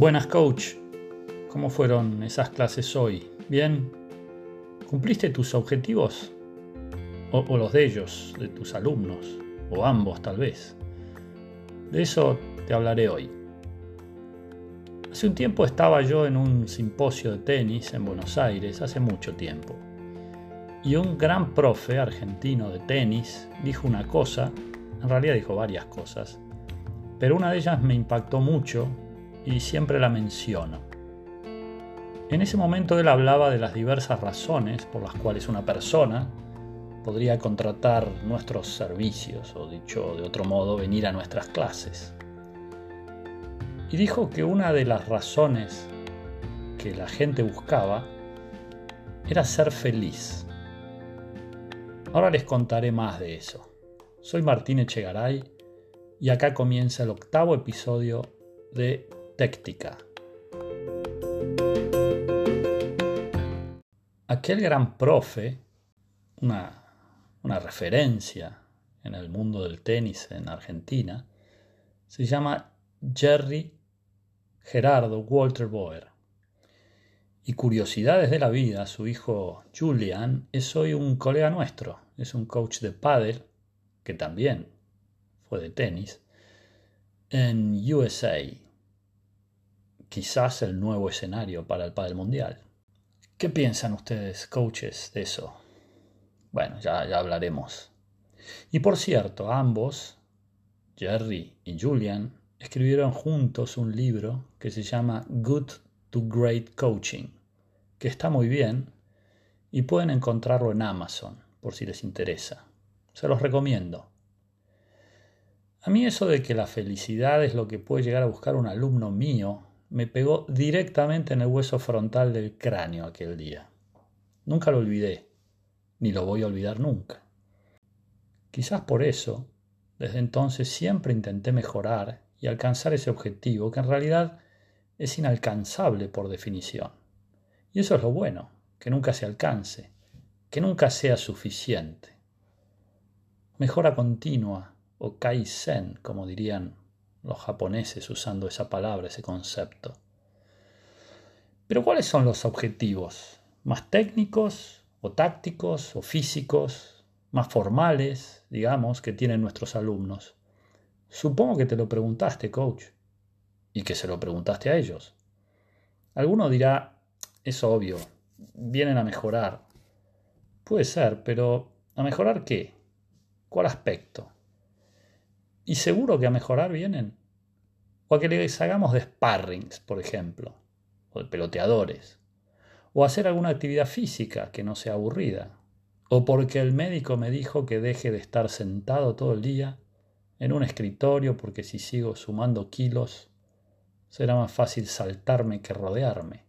Buenas, coach. ¿Cómo fueron esas clases hoy? ¿Bien? ¿Cumpliste tus objetivos? O, los de ellos, de tus alumnos, o ambos tal vez. De eso te hablaré hoy. Hace un tiempo estaba yo en un simposio de tenis en Buenos Aires, hace mucho tiempo. Y un gran profe argentino de tenis dijo una cosa, en realidad dijo varias cosas, pero una de ellas me impactó mucho y siempre la menciono. En ese momento él hablaba de las diversas razones por las cuales una persona podría contratar nuestros servicios, o dicho de otro modo, venir a nuestras clases. Y dijo que una de las razones que la gente buscaba era ser feliz. Ahora les contaré más de eso. Soy Martín Echegaray y acá comienza el octavo episodio de Aquel gran profe, una, una referencia en el mundo del tenis en Argentina, se llama Jerry Gerardo Walter Boer. Y curiosidades de la vida, su hijo Julian es hoy un colega nuestro, es un coach de pádel, que también fue de tenis, en USA, quizás el nuevo escenario para el Padel Mundial. ¿Qué piensan ustedes, coaches, de eso? Bueno, ya, ya hablaremos. Y por cierto, ambos, Jerry y Julian, escribieron juntos un libro que se llama Good to Great Coaching, que está muy bien y pueden encontrarlo en Amazon por si les interesa. Se los recomiendo. A mí eso de que la felicidad es lo que puede llegar a buscar un alumno mío me pegó directamente en el hueso frontal del cráneo aquel día. Nunca lo olvidé, ni lo voy a olvidar nunca. Quizás por eso, desde entonces siempre intenté mejorar y alcanzar ese objetivo que en realidad es inalcanzable por definición. Y eso es lo bueno, que nunca se alcance, que nunca sea suficiente. Mejora continua, o kaizen, como dirían los japoneses usando esa palabra, ese concepto. Pero ¿cuáles son los objetivos? ¿Más técnicos o tácticos o físicos? ¿Más formales, digamos, que tienen nuestros alumnos? Supongo que te lo preguntaste, coach, y que se lo preguntaste a ellos. Alguno dirá, es obvio, vienen a mejorar. Puede ser, pero ¿a mejorar qué? ¿Cuál aspecto? Y seguro que a mejorar vienen. O a que les hagamos de sparrings, por ejemplo, o de peloteadores. O hacer alguna actividad física que no sea aburrida. O porque el médico me dijo que deje de estar sentado todo el día en un escritorio porque si sigo sumando kilos será más fácil saltarme que rodearme.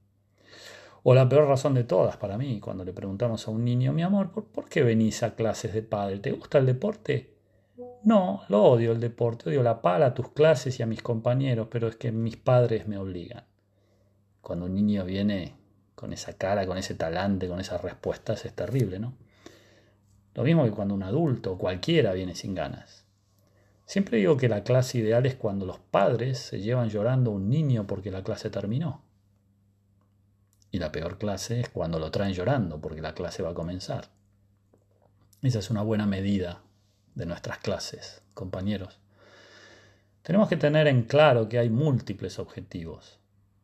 O la peor razón de todas para mí, cuando le preguntamos a un niño, mi amor, ¿por, qué venís a clases de pádel? ¿Te gusta el deporte? No, lo odio el deporte, odio la pala, a tus clases y a mis compañeros, pero es que mis padres me obligan. Cuando un niño viene con esa cara, con ese talante, con esas respuestas, es terrible, ¿no? Lo mismo que cuando un adulto, cualquiera, viene sin ganas. Siempre digo que la clase ideal es cuando los padres se llevan llorando a un niño porque la clase terminó. Y la peor clase es cuando lo traen llorando porque la clase va a comenzar. Esa es una buena medida de nuestras clases, compañeros. Tenemos que tener en claro que hay múltiples objetivos.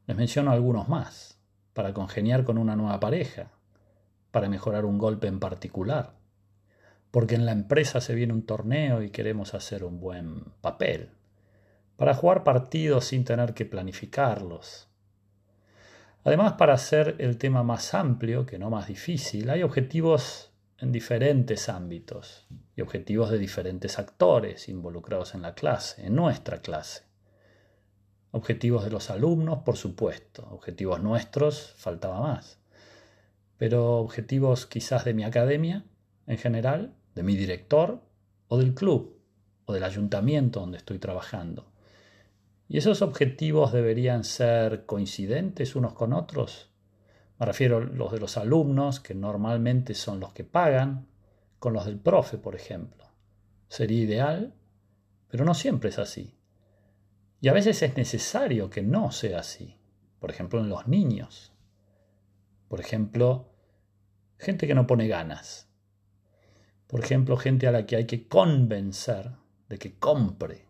Les menciono algunos más. Para congeniar con una nueva pareja, para mejorar un golpe en particular, porque en la empresa se viene un torneo y queremos hacer un buen papel, para jugar partidos sin tener que planificarlos. Además, para hacer el tema más amplio, que no más difícil, hay objetivos en diferentes ámbitos y objetivos de diferentes actores involucrados en la clase, en nuestra clase. Objetivos de los alumnos, por supuesto, objetivos nuestros, faltaba más. Pero objetivos quizás de mi academia, en general, de mi director o del club o del ayuntamiento donde estoy trabajando. ¿Y esos objetivos deberían ser coincidentes unos con otros? Me refiero a los de los alumnos, que normalmente son los que pagan, con los del profe, por ejemplo. Sería ideal, pero no siempre es así. Y a veces es necesario que no sea así. Por ejemplo, en los niños. Por ejemplo, gente que no pone ganas. Por ejemplo, gente a la que hay que convencer de que compre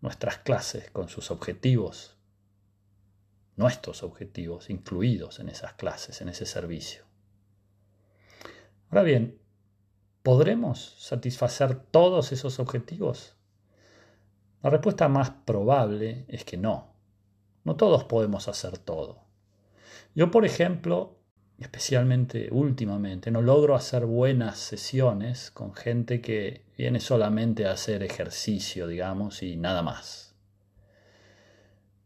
nuestras clases con sus objetivos, nuestros objetivos incluidos en esas clases, en ese servicio. Ahora bien, ¿podremos satisfacer todos esos objetivos? La respuesta más probable es que no. No todos podemos hacer todo. Yo, por ejemplo, especialmente últimamente, no logro hacer buenas sesiones con gente que viene solamente a hacer ejercicio, digamos, y nada más.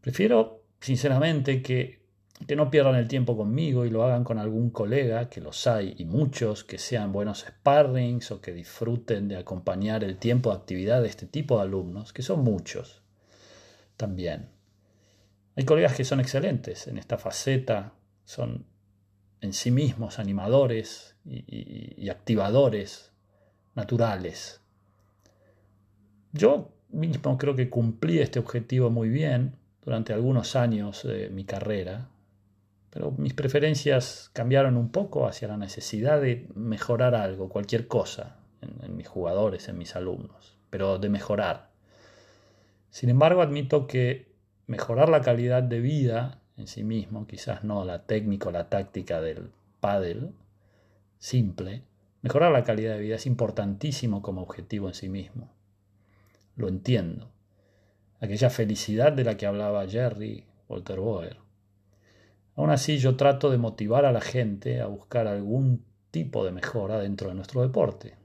Prefiero, sinceramente, que, que no pierdan el tiempo conmigo y lo hagan con algún colega, que los hay, y muchos, que sean buenos sparrings o que disfruten de acompañar el tiempo de actividad de este tipo de alumnos, que son muchos también. Hay colegas que son excelentes en esta faceta, son en sí mismos animadores y, activadores naturales. Yo mismo creo que cumplí este objetivo muy bien durante algunos años de mi carrera, pero mis preferencias cambiaron un poco hacia la necesidad de mejorar algo, cualquier cosa, en, mis jugadores, en mis alumnos, pero de mejorar. Sin embargo, admito que mejorar la calidad de vida en sí mismo, quizás no la técnica o la táctica del pádel simple, mejorar la calidad de vida es importantísimo como objetivo en sí mismo. Lo entiendo. Aquella felicidad de la que hablaba Jerry Walter Boer. Aún así, yo trato de motivar a la gente a buscar algún tipo de mejora dentro de nuestro deporte.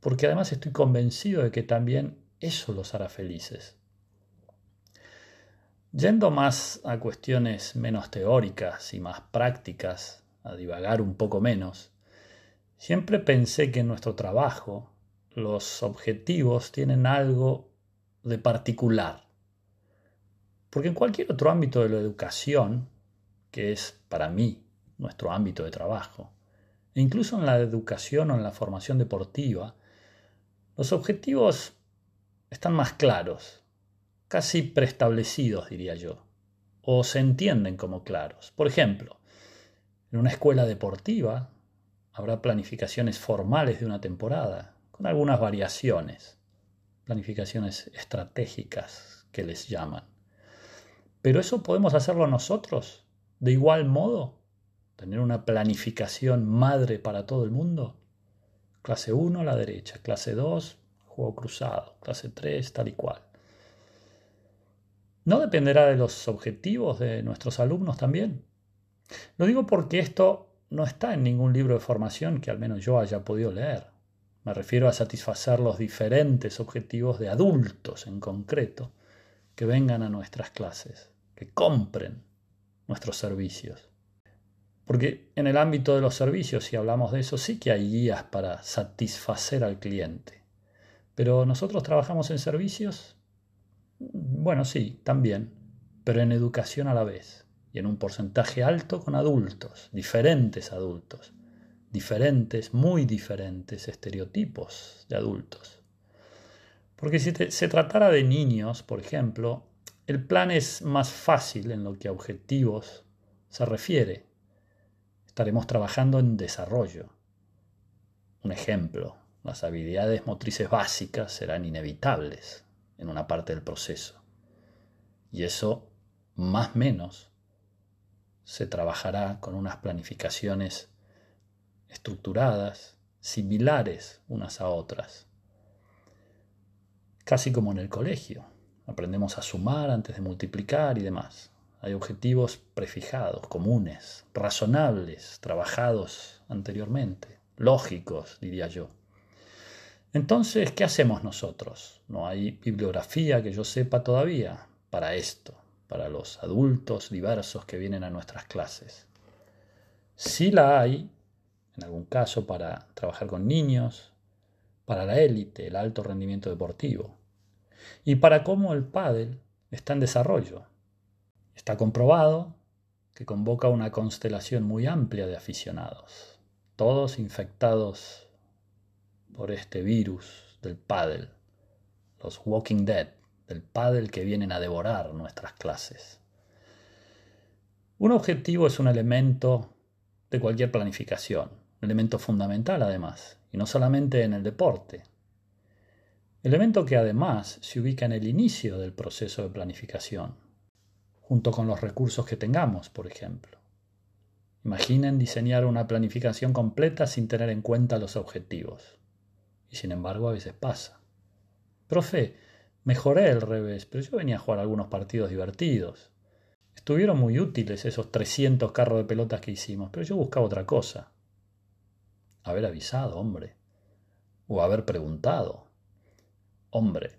Porque además estoy convencido de que también eso los hará felices. Yendo más a cuestiones menos teóricas y más prácticas, a divagar un poco menos, siempre pensé que en nuestro trabajo los objetivos tienen algo de particular. Porque en cualquier otro ámbito de la educación, que es para mí nuestro ámbito de trabajo, e incluso en la educación o en la formación deportiva, los objetivos están más claros, casi preestablecidos, diría yo, o se entienden como claros. Por ejemplo, en una escuela deportiva habrá planificaciones formales de una temporada, con algunas variaciones, planificaciones estratégicas que les llaman. Pero eso podemos hacerlo nosotros, de igual modo, tener una planificación madre para todo el mundo. Clase 1 a la derecha, clase 2, juego cruzado, clase 3, tal y cual. ¿No dependerá de los objetivos de nuestros alumnos también? Lo digo porque esto no está en ningún libro de formación que al menos yo haya podido leer. Me refiero a satisfacer los diferentes objetivos de adultos en concreto que vengan a nuestras clases, que compren nuestros servicios. Porque en el ámbito de los servicios, si hablamos de eso, sí que hay guías para satisfacer al cliente. Pero nosotros trabajamos en servicios bueno, sí, también, pero en educación a la vez y en un porcentaje alto con adultos, diferentes adultos, diferentes, muy diferentes estereotipos de adultos. Porque si se tratara de niños, por ejemplo, el plan es más fácil en lo que a objetivos se refiere. Estaremos trabajando en desarrollo. Un ejemplo, las habilidades motrices básicas serán inevitables en una parte del proceso. Y eso, más o menos, se trabajará con unas planificaciones estructuradas, similares unas a otras. Casi como en el colegio. Aprendemos a sumar antes de multiplicar y demás. Hay objetivos prefijados, comunes, razonables, trabajados anteriormente, lógicos, diría yo. Entonces, ¿qué hacemos nosotros? No hay bibliografía que yo sepa todavía para esto, para los adultos diversos que vienen a nuestras clases. Sí la hay, en algún caso, para trabajar con niños, para la élite, el alto rendimiento deportivo, y para cómo el pádel está en desarrollo. Está comprobado que convoca una constelación muy amplia de aficionados, todos infectados por este virus del paddle, los Walking Dead del pádel que vienen a devorar nuestras clases. Un objetivo es un elemento de cualquier planificación, elemento fundamental además, y no solamente en el deporte. Elemento que además se ubica en el inicio del proceso de planificación, junto con los recursos que tengamos, por ejemplo. Imaginen diseñar una planificación completa sin tener en cuenta los objetivos. Y sin embargo a veces pasa. Profe, mejoré el revés, pero yo venía a jugar algunos partidos divertidos. Estuvieron muy útiles esos 300 carros de pelotas que hicimos, pero yo buscaba otra cosa. Haber avisado, hombre. O haber preguntado. Hombre.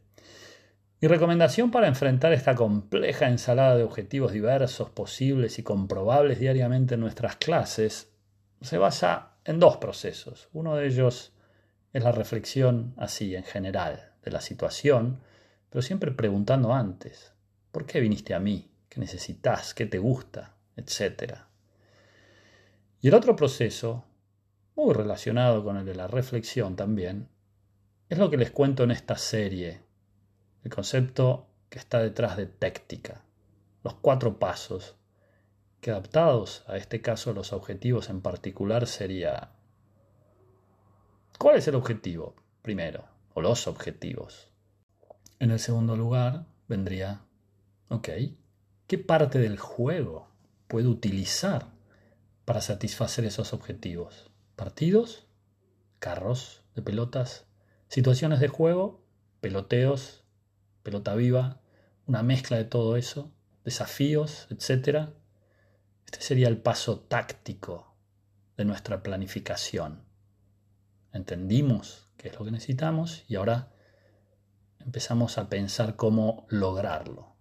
Mi recomendación para enfrentar esta compleja ensalada de objetivos diversos, posibles y comprobables diariamente en nuestras clases se basa en dos procesos. Uno de ellos es la reflexión así en general de la situación, pero siempre preguntando antes, ¿por qué viniste a mí? ¿Qué necesitas? ¿Qué te gusta? Etcétera. Y el otro proceso, muy relacionado con el de la reflexión también, es lo que les cuento en esta serie, el concepto que está detrás de téctica, los cuatro pasos, que adaptados a este caso los objetivos en particular sería, ¿cuál es el objetivo? Primero, o los objetivos. En el segundo lugar vendría, ok, ¿qué parte del juego puedo utilizar para satisfacer esos objetivos? ¿Partidos? ¿Carros de pelotas? ¿Situaciones de juego? ¿Peloteos? ¿Pelota viva? ¿Una mezcla de todo eso? ¿Desafíos? Etcétera. Este sería el paso táctico de nuestra planificación. Entendimos qué es lo que necesitamos y ahora empezamos a pensar cómo lograrlo.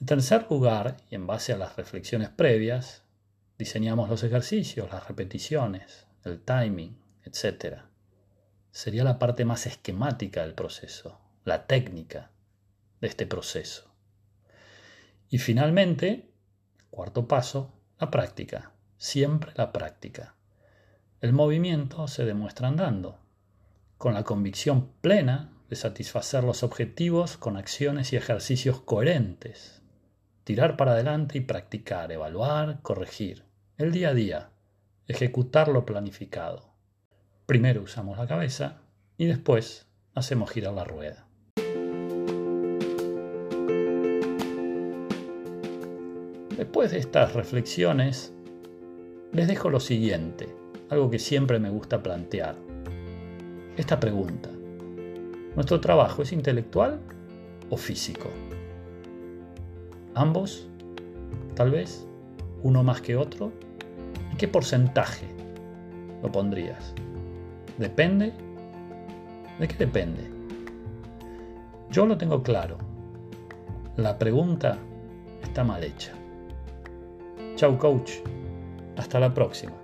En tercer lugar, y en base a las reflexiones previas, diseñamos los ejercicios, las repeticiones, el timing, etc. Sería la parte más esquemática del proceso, la técnica de este proceso. Y finalmente, cuarto paso, la práctica, siempre la práctica. El movimiento se demuestra andando con la convicción plena de satisfacer los objetivos con acciones y ejercicios coherentes. Tirar para adelante y practicar, evaluar, corregir. El día a día. Ejecutar lo planificado. Primero usamos la cabeza y después hacemos girar la rueda. Después de estas reflexiones, les dejo lo siguiente, algo que siempre me gusta plantear esta pregunta. ¿Nuestro trabajo es intelectual o físico? ¿Ambos? Tal vez. ¿Uno más que otro? ¿En qué porcentaje lo pondrías? ¿Depende? ¿De qué depende? Yo lo tengo claro. La pregunta está mal hecha. Chau coach. Hasta la próxima.